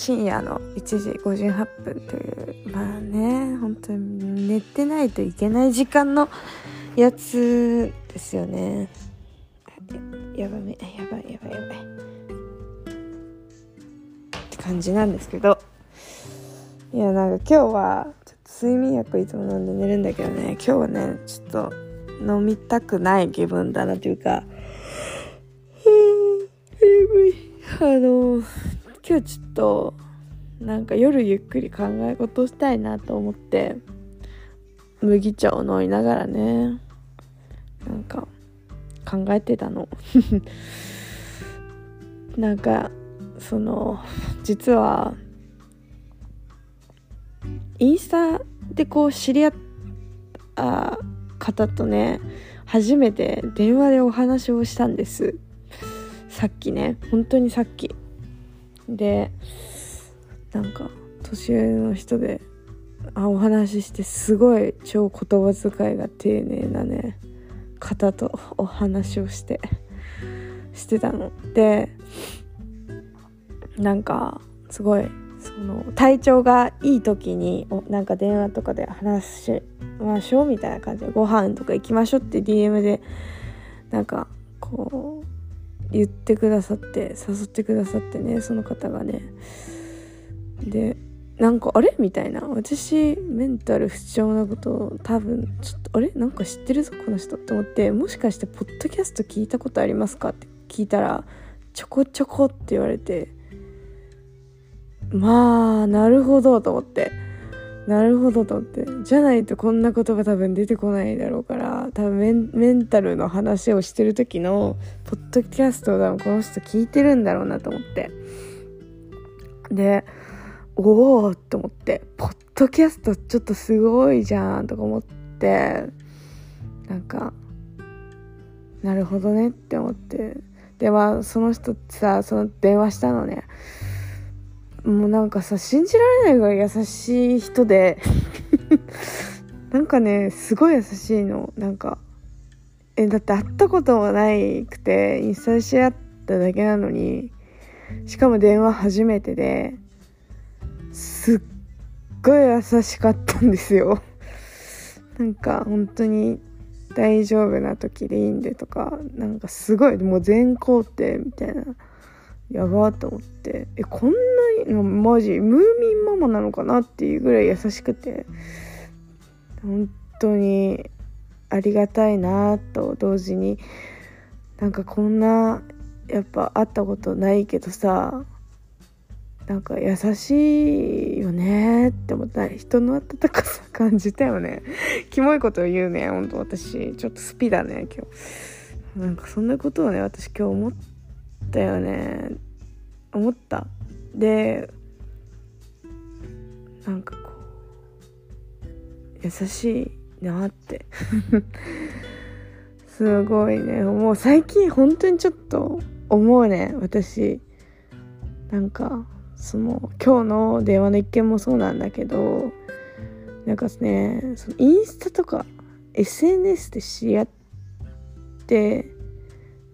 深夜の1時58分というまあね本当に寝てないといけない時間のやつですよね。やばいやばいやばいやばい。って感じなんですけど。いやなんか今日はちょっと睡眠薬いつも飲んで寝るんだけどね。今日はねちょっと飲みたくない気分だなというか。あの今日ちょっとなんか夜ゆっくり考え事したいなと思って麦茶を飲みながらねなんか考えてたの。なんかその実はインスタでこう知り合った方とね初めて電話でお話をしたんです。さっきね本当にさっき。でなんか年上の人であお話ししてすごい超言葉遣いが丁寧なね方とお話をしてしてたの。でなんかすごいその体調がいい時になんか電話とかで話しましょうみたいな感じでご飯とか行きましょうって DM でなんかこう言ってくださって誘ってくださってねその方がね。でなんかあれ？みたいな。私メンタル不調なこと多分ちょっとあれ？なんか知ってるぞこの人って思ってもしかしてポッドキャスト聞いたことありますか？って聞いたらちょこちょこって言われてまあなるほどと思って。なるほどと思って。じゃないとこんな言葉多分出てこないだろうから多分メンタルの話をしてる時のポッドキャストを多分この人聞いてるんだろうなと思って。でおおと思ってポッドキャストちょっとすごいじゃんとか思ってなんかなるほどねって思って。でまあその人さその電話したのね。もうなんかさ信じられないぐらい優しい人でなんかねすごい優しいの。なんかえだって会ったこともないくてインスタで知り合っただけなのにしかも電話初めてですっごい優しかったんですよ。なんか本当に大丈夫な時でいいんでとかなんかすごいもう全肯定みたいな。やばと思って。えこんなにマジムーミンママなのかなっていうぐらい優しくて。本当にありがたいなと同時に。なんかこんなやっぱ会ったことないけどさなんか優しいよねって思った。人の温かさ感じたよね。キモいことを言うねほんと私。ちょっとスピだね今日。なんかそんなことをね私今日思ったよね。思った。でなんかこう優しいなって。すごいね。もう最近本当にちょっと思うね。私。なんかその今日の電話の一件もそうなんだけどなんかねそのインスタとか SNS で知り合って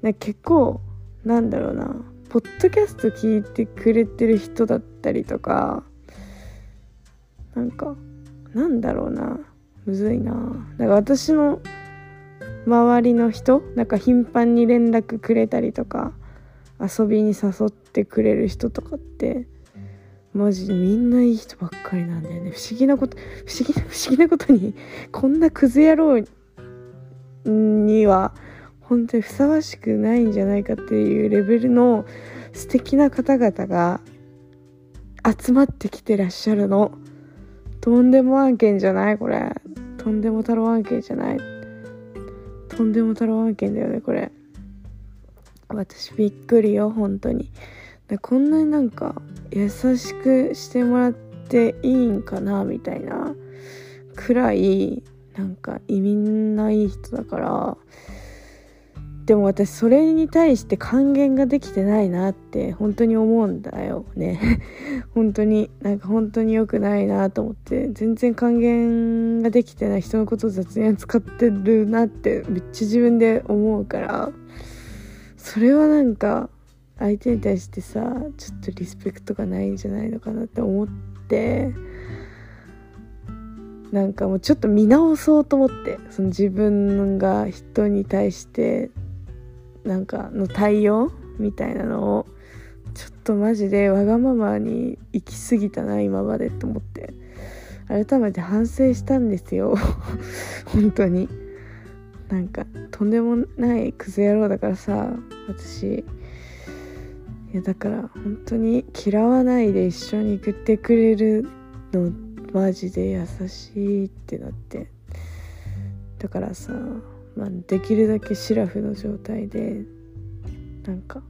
な結構なんだろうな。ポッドキャスト聞いてくれてる人だったりとかなんかなんだろうな。むずいな。だから私の周りの人なんか頻繁に連絡くれたりとか遊びに誘ってくれる人とかってマジでみんないい人ばっかりなんだよね。不思議なこと不思議な不思議なことにこんなクズ野郎には本当にふさわしくないんじゃないかっていうレベルの素敵な方々が集まってきてらっしゃるの。とんでも案件じゃないこれ。とんでも太郎案件じゃない。とんでも太郎案件だよねこれ。私びっくりよ本当に。でこんなになんか優しくしてもらっていいんかなみたいなくらいなんか意味ない人だからでも私それに対して還元ができてないなって本当に思うんだよね。本当になんか本当に良くないなと思って全然還元ができてない人のことを雑に扱ってるなってめっちゃ自分で思うからそれはなんか相手に対してさちょっとリスペクトがないんじゃないのかなって思ってなんかもうちょっと見直そうと思ってその自分が人に対してなんかの対応みたいなのをちょっとマジでわがままに行き過ぎたな今までと思って。改めて反省したんですよ。本当に。なんかとんでもないクズ野郎だからさ私。いやだから本当に嫌わないで一緒に食ってくれるのマジで優しいってなって。だからさ、まあ、できるだけシラフの状態でなんか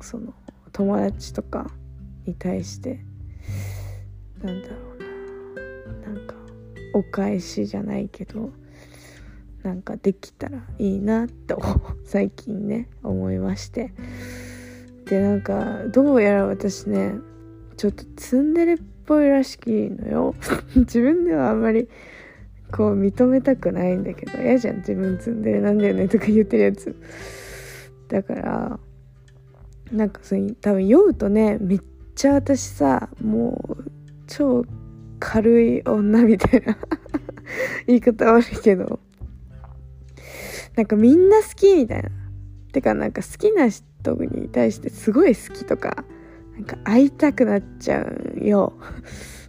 その友達とかに対してなんだろうななんかお返しじゃないけどなんかできたらいいなと 最近ね思いまして。でなんかどうやら私ねちょっとツンデレっぽいらしきのよ。自分ではあんまりこう認めたくないんだけど嫌じゃん。自分ツンデレなんだよねとか言ってるやつ。だからなんかそう多分酔うとねめっちゃ私さもう超軽い女みたいな 言い方悪いけどなんかみんな好きみたいな。てかなんか好きな人に対してすごい好きとかなんか会いたくなっちゃうよ。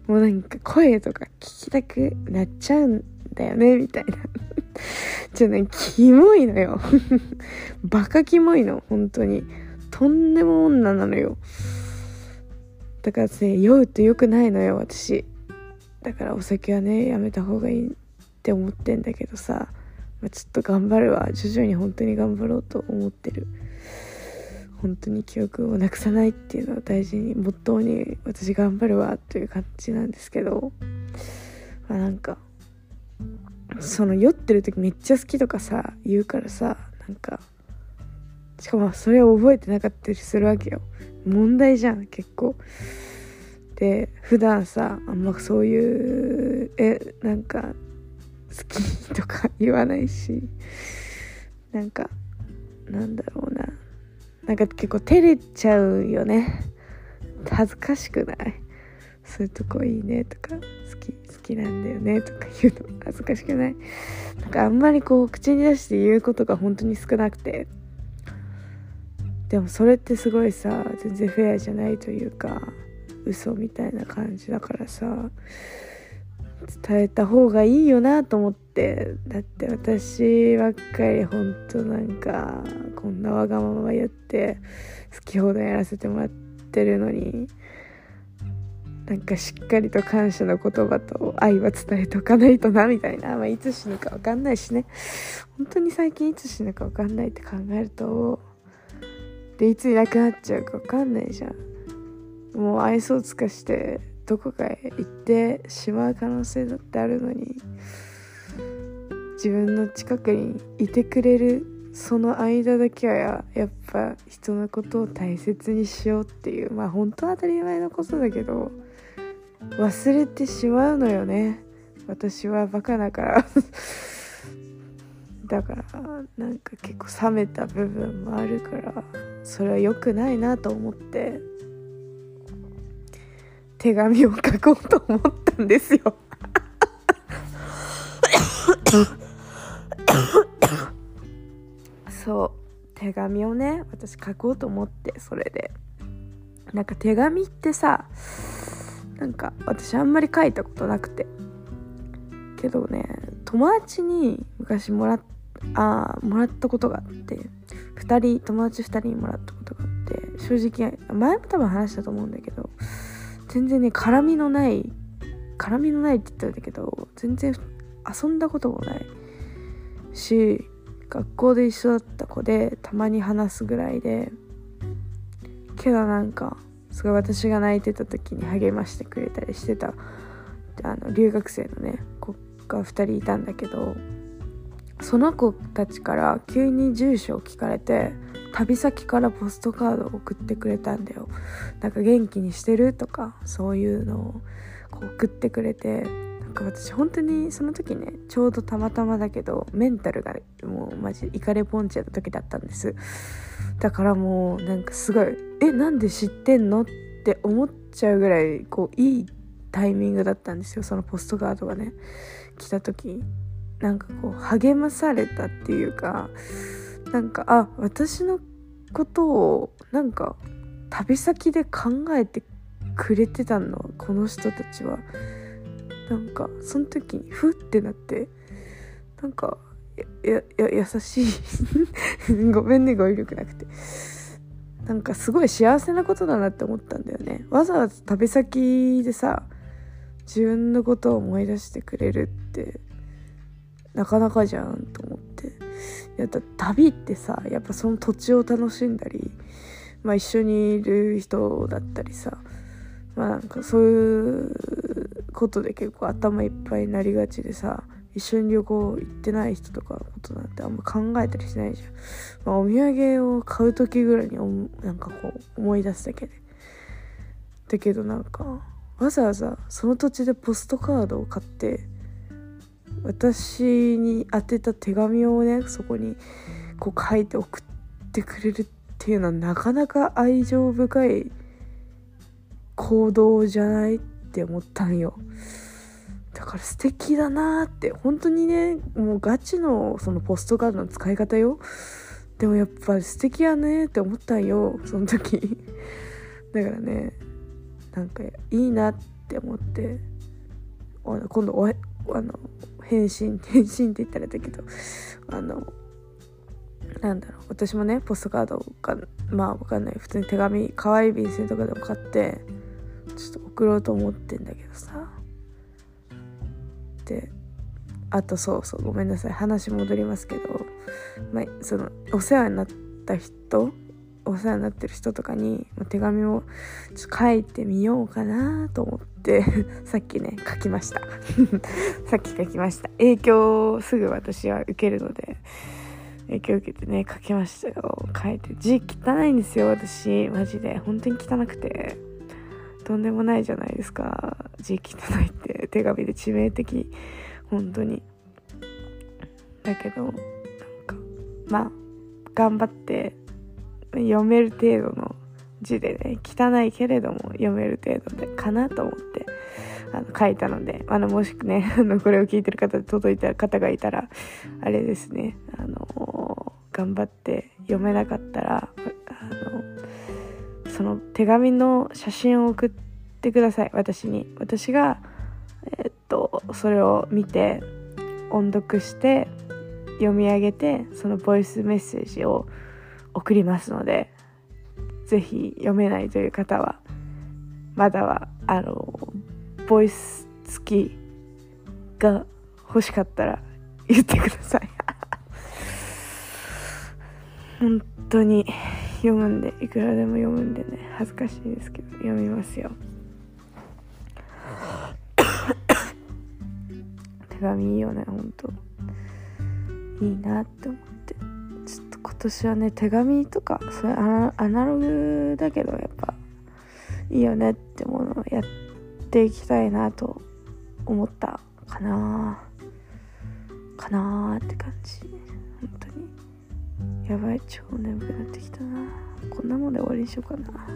もうなんか声とか聞きたくなっちゃうんだよねみたいな。ちょっとねキモいのよ。バカキモいの本当に。とんでも女なのよ。だからね酔うと良くないのよ私。だからお酒はねやめた方がいいって思ってんだけどさ、まあ、ちょっと頑張るわ。徐々に本当に頑張ろうと思ってる。本当に記憶をなくさないっていうのを大事にモットーに私頑張るわという感じなんですけど、まあ、なんかその酔ってる時めっちゃ好きとかさ言うからさなんかしかもそれを覚えてなかったりするわけよ。問題じゃん結構。で普段さあんまそういうえなんか好きとか言わないしなんかなんだろうな。なんか結構照れちゃうよね。恥ずかしくない？そういうとこいいねとか好き好きなんだよねとか言うの 恥ずかしくない？なんかあんまりこう口に出して言うことが本当に少なくて。でもそれってすごいさ全然フェアじゃないというか嘘みたいな感じだからさ。伝えた方がいいよなと思ってだって私ばっかりほんとなんかこんなわがままやって好き放題やらせてもらってるのになんかしっかりと感謝の言葉と愛は伝えておかないとなみたいな、まあ、いつ死ぬか分かんないしね。本当に最近いつ死ぬか分かんないって考えるとでいついなくなっちゃうか分かんないじゃん。もう愛想つかしてどこかへ行ってしまう可能性だってあるのに自分の近くにいてくれるその間だけはやっぱ人のことを大切にしようっていうまあ本当は当たり前のことだけど忘れてしまうのよね。私はバカだから。だからなんか結構冷めた部分もあるからそれは良くないなと思って。手紙を書こうと思ったんですよ。そう。手紙をね私書こうと思ってそれで。なんか手紙ってさなんか私あんまり書いたことなくて。けどね友達に昔もらっあもらったことがあって。2人友達2人にもらったことがあって。正直前も多分話したと思うんだけど全然ね絡みのない絡みのないって言ったんだけど全然遊んだこともないし学校で一緒だった子でたまに話すぐらいでけどなんかすごい私が泣いてた時に励ましてくれたりしてたあの留学生のね子が2人いたんだけどその子たちから急に住所を聞かれて旅先からポストカードを送ってくれたんだよ。なんか元気にしてるとかそういうのをこう送ってくれて。なんか私本当にその時ねちょうどたまたまだけどメンタルがもうマジイカレポンチやった時だったんです。だからもうなんかすごい「えなんで知ってんの?」って思っちゃうぐらいこういいタイミングだったんですよそのポストカードがね。来た時。なんかこう励まされたっていうかなんかあ私のことをなんか旅先で考えてくれてたのこの人たちは。なんかその時にふってなってなんかやや優しい。ごめんね語彙力なくて。なんかすごい幸せなことだなって思ったんだよね。わざわざ旅先でさ自分のことを思い出してくれるってなかなかじゃんと思って。やった旅ってさやっぱその土地を楽しんだり、まあ、一緒にいる人だったりさまあなんかそういうことで結構頭いっぱいになりがちでさ一緒に旅行行ってない人とかのことなんてあんま考えたりしないじゃん、まあ、お土産を買う時ぐらいになんかこう思い出すだけで。だけどなんかわざわざその土地でポストカードを買って私に宛てた手紙をねそこにこう書いて送ってくれるっていうのはなかなか愛情深い行動じゃないって思ったんよ。だから素敵だなって。本当にねもうガチのそのポストカードの使い方よ。でもやっぱり素敵やねって思ったんよその時。だからねなんかいいなって思って。今度おあの返信返信って言ったらだけどあのなんだろう私もねポストカードかまあわかんない。普通に手紙可愛い便箋とかでも買ってちょっと送ろうと思ってんだけどさ。であとそうそうごめんなさい。話戻りますけど、まあ、そのお世話になった人お世話になってる人とかに手紙をちょ書いてみようかなと思って さっきね書きました。さっき書きました。影響をすぐ私は受けるので影響受けてね書きましたよ。書いて字汚いんですよ私。マジで。本当に汚くて。とんでもないじゃないですか。字汚いって。手紙で致命的本当に。だけどなんかまあ頑張って読める程度の字でね汚いけれども読める程度でかなと思ってあの書いたのであのもしね あのこれを聞いてる方で届いた方がいたらあれですねあの頑張って読めなかったらあのその手紙の写真を送ってください私に。私がえー、っとそれを見て音読して読み上げてそのボイスメッセージを送りますので是非読めないという方はまだはあのボイス付きが欲しかったら言ってください。本当に読むんでいくらでも読むんでね恥ずかしいですけど読みますよ。手紙いいよね本当。いいなって思っ私はね手紙とかそれアナログだけどやっぱいいよねってものをやっていきたいなと思ったかな。かなって感じ。本当に。やばい。超眠くなってきたな。こんなもんで終わりにしようかな。